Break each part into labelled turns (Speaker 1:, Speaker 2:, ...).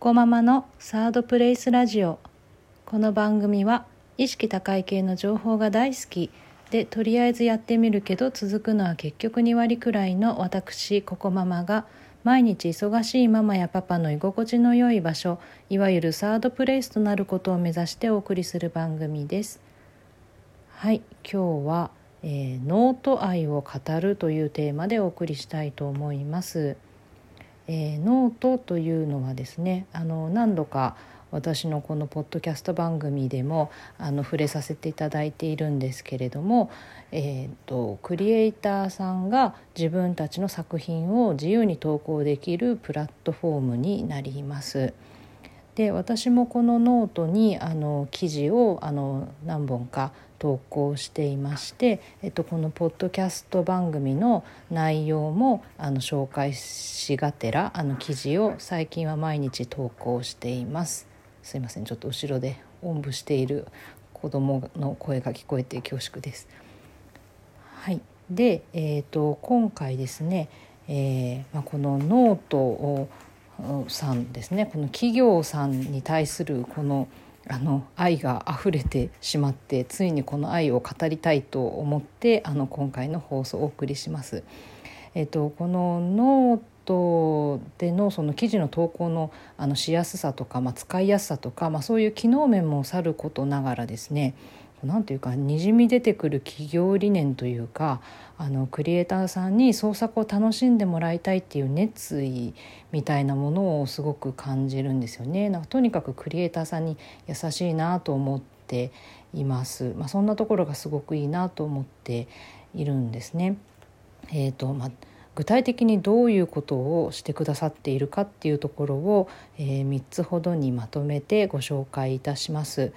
Speaker 1: コママのサードプレイスラジオ。この番組は意識高い系の情報が大好き。でとりあえずやってみるけど続くのは結局2割くらいの私ココママが毎日忙しいママやパパの居心地の良い場所いわゆるサードプレイスとなることを目指してお送りする番組です。はい今日は、えー、ノート愛を語るというテーマでお送りしたいと思います。えー、ノートというのはですねあの何度か私のこのポッドキャスト番組でもあの触れさせていただいているんですけれども、えーと、クリエイターさんが自分たちの作品を自由に投稿できるプラットフォームになります。で私もこのノートにあの記事をあの何本か投稿していまして、えっと、このポッドキャスト番組の内容もあの紹介しがてらあの記事を最近は毎日投稿しています。すいませんちょっと後ろでおんぶしている子供の声が聞こえて恐縮です。はい、で、えーと、今回ですね、えーまあ、このノートをさんですねこの企業さんに対するこのあの愛が溢れてしまってついにこの愛を語りたいと思ってあの今回の放送をお送りします。えっと、このノートでのその記事の投稿のあのしやすさとか、まあ、使いやすさとか、まあ、そういう機能面もさることながらですね何ていうかにじみ出てくる企業理念というかあのクリエイターさんに創作を楽しんでもらいたいっていう熱意みたいなものをすごく感じるんですよね。なんかとにかくクリエイターさんに優しいなと思っています。まあ、そんなところがすごくいいなと思っているんですね。えーとまあ具体的にどういうことをしてくださっているかっていうところを、えー、3つほどにまとめてご紹介いたします。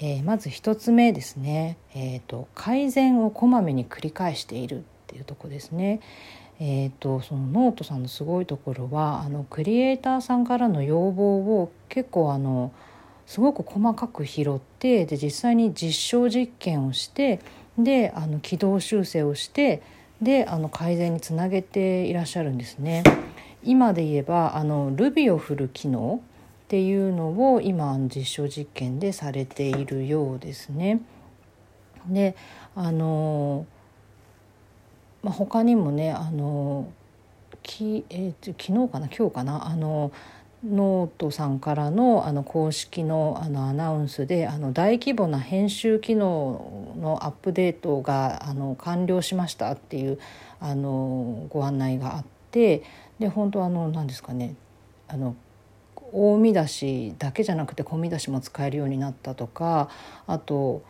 Speaker 1: えー、まず1つ目ですね、えーと、改善をこまめに繰り返しているっていうとこですね。えーと、そのノートさんのすごいところはあのクリエイターさんからの要望を結構あのすごく細かく拾ってで実際に実証実験をしてであの軌道修正をしてであの改善につなげていらっしゃるんですね。今で言えばあのルビを振る機能っていうのを今実証実験でされているようですね。であの、まあ、他にもねあのき、えー、昨日かな？今日かな？あのノートさんからのあの公式のあのアナウンスであの大規模な編集機能のアップデートがあの完了しましたっていうあのご案内があってで本当あの何ですかね？あの大見出しだけじゃなくて小見出しも使えるようになったとかあと,、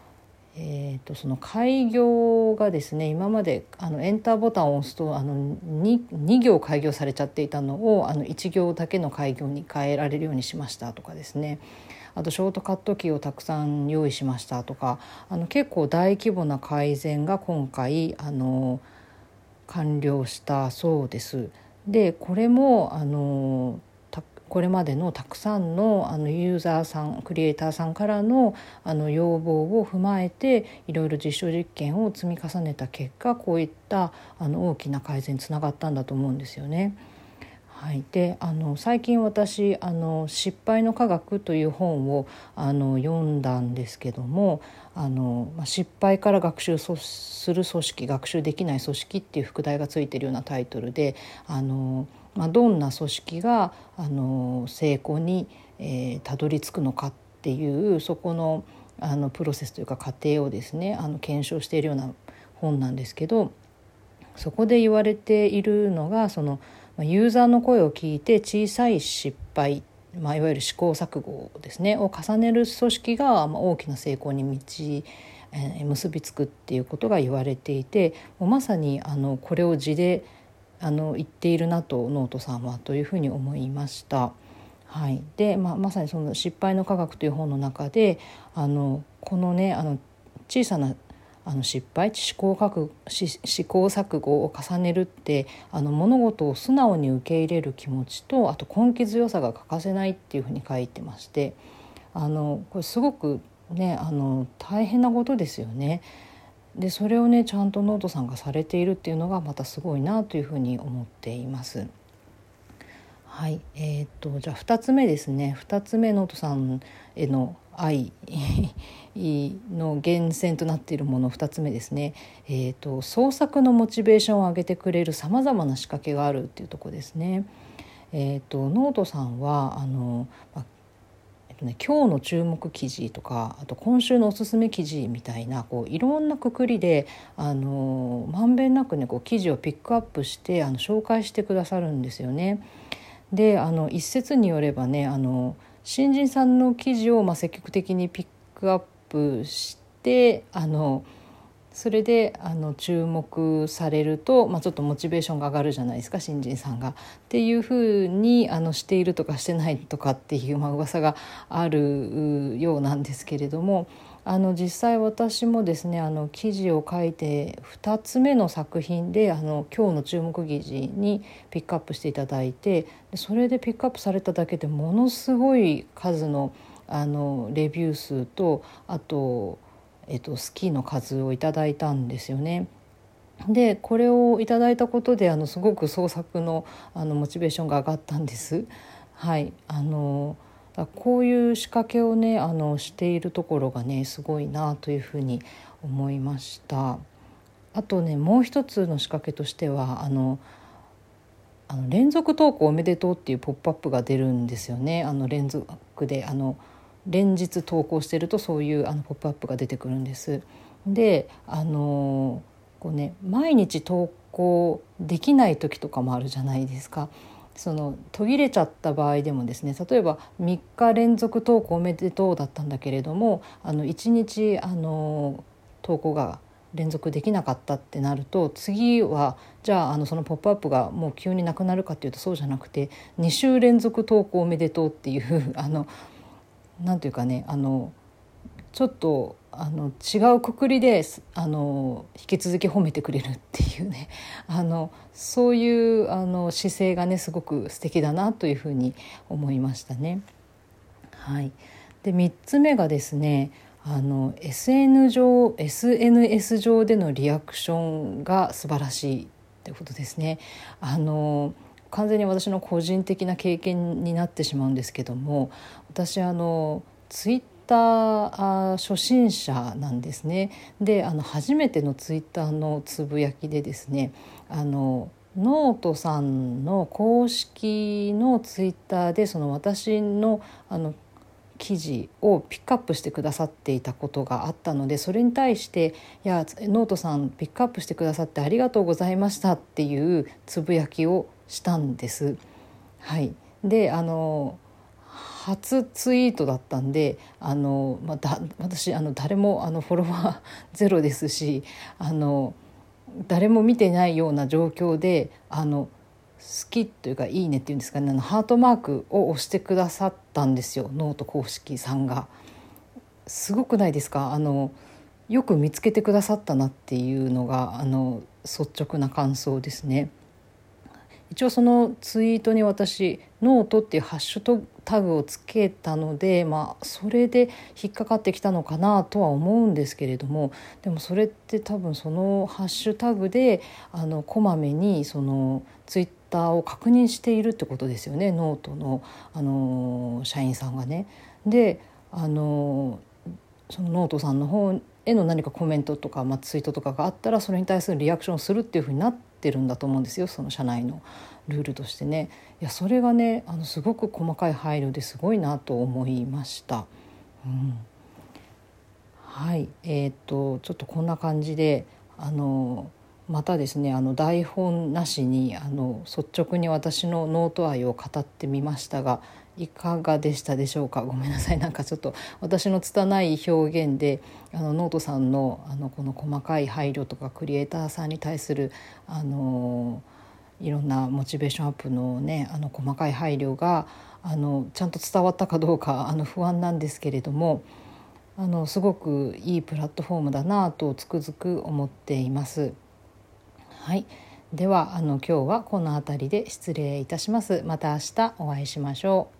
Speaker 1: えーと、その開業がですね今まであのエンターボタンを押すとあの 2, 2行開業されちゃっていたのをあの1行だけの開業に変えられるようにしましたとかですねあとショートカットキーをたくさん用意しましたとかあの結構大規模な改善が今回あの完了したそうです。でこれもあのこれまでのたくさんのあのユーザーさんクリエイターさんからのあの要望を踏まえていろいろ実証実験を積み重ねた結果こういったあの大きな改善につながったんだと思うんですよね。はい、であの最近私あの「失敗の科学」という本をあの読んだんですけどもあの、まあ、失敗から学習する組織学習できない組織っていう副題がついてるようなタイトルであのまあ、どんな組織があの成功に、えー、たどり着くのかっていうそこのあのプロセスというか過程をですねあの検証しているような本なんですけどそこで言われているのがそのユーザーの声を聞いて小さい失敗、まあ、いわゆる試行錯誤ですねを重ねる組織がまあ大きな成功に導え結びつくっていうことが言われていてもうまさにあのこれを字であの言っているなとノートさんはというふうに思いました。はい、で、まあ、まさにその「失敗の科学」という本の中であのこのねあの小さなあの失敗試行試行錯誤を重ねるってあの物事を素直に受け入れる気持ちとあと根気強さが欠かせないっていうふうに書いてましてあのこれすごくねあの大変なことですよね。でそれをねちゃんとノートさんがされているっていうのがまたすごいなというふうに思っています。はいえー、っとじゃあ2つ目ですね2つ目ノートさんへの愛 の源泉となっているもの2つ目ですね、えーと、創作のモチベーションを上げてくれるさまざまな仕掛けがあるっていうとこですね。えーと、ノートさんはあの、まえっとね、今日の注目記事とかあと今週のおすすめ記事みたいなこういろんなくくりであのまんべんなくねこう記事をピックアップしてあの紹介してくださるんですよね。であの一説によればねあの新人さんの記事をま積極的にピックアップしてあのそれであの注目されると、まあ、ちょっとモチベーションが上がるじゃないですか新人さんが。っていうふうにあのしているとかしてないとかっていう、まあ噂があるようなんですけれどもあの実際私もですねあの記事を書いて2つ目の作品であの今日の注目記事にピックアップしていただいてそれでピックアップされただけでものすごい数のあのレビュー数とあと、えっと、スキーの数をいただいたんですよね。でこれをいただいたことであのすごく創作のあのモチベーションが上がったんです。はいあのこういう仕掛けをねあのしているところがねすごいなというふうに思いました。あとねもう一つの仕掛けとしてはあのあの連続投稿おめでとうっていうポップアップが出るんですよね。あの連続であの連日投稿してるとそういうあのポップアップが出てくるんです。であのこうね毎日投稿できない時とかもあるじゃないですか。その途切れちゃった場合でもですね例えば3日連続投稿おめでとうだったんだけれどもあの1日あの投稿が連続できなかったってなると次はじゃああのその「ポップアップがもう急になくなるかっていうとそうじゃなくて2週連続投稿おめでとうっていうあのなんていうかねあのちょっとあの違うくくりであの引き続き褒めてくれるっていうね あのそういうあの姿勢がねすごく素敵だなというふうに思いましたね。はい、で3つ目がですねあの SN 上 SNS 上でのリアクションが素晴らしいってことですね。あの完全に私の個人的な経験になってしまうんですけども私あのツイッター初心者なんですね。であの初めてのツイッターのつぶやきでですねあのノートさんの公式のツイッターでその私のあの記事をピックアップしてくださっていたことがあったのでそれに対して「いやノートさんピックアップしてくださってありがとうございました」っていうつぶやきをしたんです。はい、であの初ツイートだったんであの、ま、だ私あの誰もあのフォロワーゼロですしあの誰も見てないような状況であの好きというか「いいね」っていうんですかねあのハートマークを押してくださったんですよノート公式さんが。すごくないですか？あのよく見つけてくださったなっていうのがあの率直な感想ですね。一応そのツイートに私「ノート」っていうハッシュタグをつけたので、まあ、それで引っかかってきたのかなとは思うんですけれどもでもそれって多分そのハッシュタグであのこまめにそのツイッターを確認しているってことですよねノートのあの社員さんがね。であのそのノートさんの方への何かコメントとか、まあ、ツイートとかがあったらそれに対するリアクションをするっていうふうになってるんだと思うんですよその社内のルールとしてね。いやそれがねあのすごく細かい配慮ですごいなと思いました。うんはいえー、っとちょっとこんな感じであのまたですねあの台本なしにあの率直に私のノート愛を語ってみましたがいかがでしたでしょうか？ごめんなさいなんかちょっと私の拙い表現であのノートさんのあのこの細かい配慮とかクリエイターさんに対するあのいろんなモチベーションアップのねあの細かい配慮があのちゃんと伝わったかどうかあの不安なんですけれどもあのすごくいいプラットフォームだなとつくづく思っています。はい、ではあの今日はこの辺りで失礼いたします。また明日お会いしましょう。